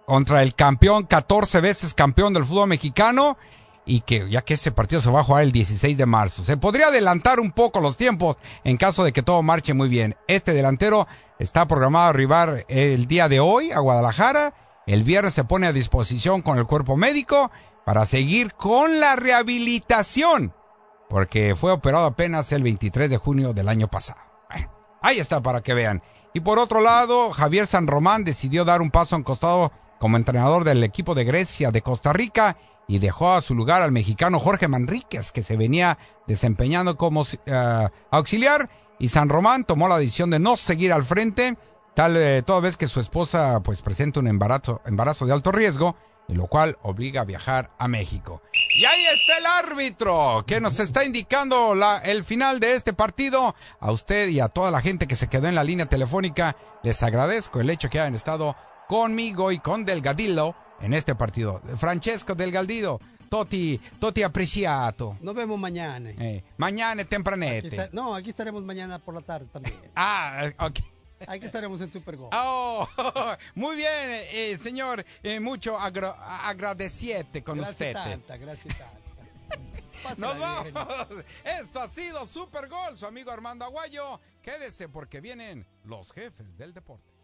contra el campeón, 14 veces campeón del fútbol mexicano y que ya que ese partido se va a jugar el 16 de marzo. Se podría adelantar un poco los tiempos en caso de que todo marche muy bien. Este delantero está programado a arribar el día de hoy a Guadalajara. El viernes se pone a disposición con el cuerpo médico para seguir con la rehabilitación, porque fue operado apenas el 23 de junio del año pasado. Ahí está para que vean. Y por otro lado, Javier San Román decidió dar un paso en costado como entrenador del equipo de Grecia de Costa Rica y dejó a su lugar al mexicano Jorge Manríquez, que se venía desempeñando como eh, auxiliar, y San Román tomó la decisión de no seguir al frente, tal eh, toda vez que su esposa pues presenta un embarazo, de alto riesgo, lo cual obliga a viajar a México. Y ahí está el árbitro que nos está indicando la, el final de este partido. A usted y a toda la gente que se quedó en la línea telefónica, les agradezco el hecho que hayan estado conmigo y con Delgadillo en este partido. Francesco Delgadillo, Toti, Toti apreciato. Nos vemos mañana. Eh, mañana Aquí tempranete. está- no, aquí estaremos mañana por la tarde también. Ah, ok. Aquí estaremos en Super Go. Oh, *laughs* muy bien, eh, señor. eh, mucho agra- agradeciete con gracias usted. tanta, gracias tanta. Nos bien. vamos. Esto ha sido Super Gol, su amigo Armando Aguayo. Quédese porque vienen los jefes del deporte.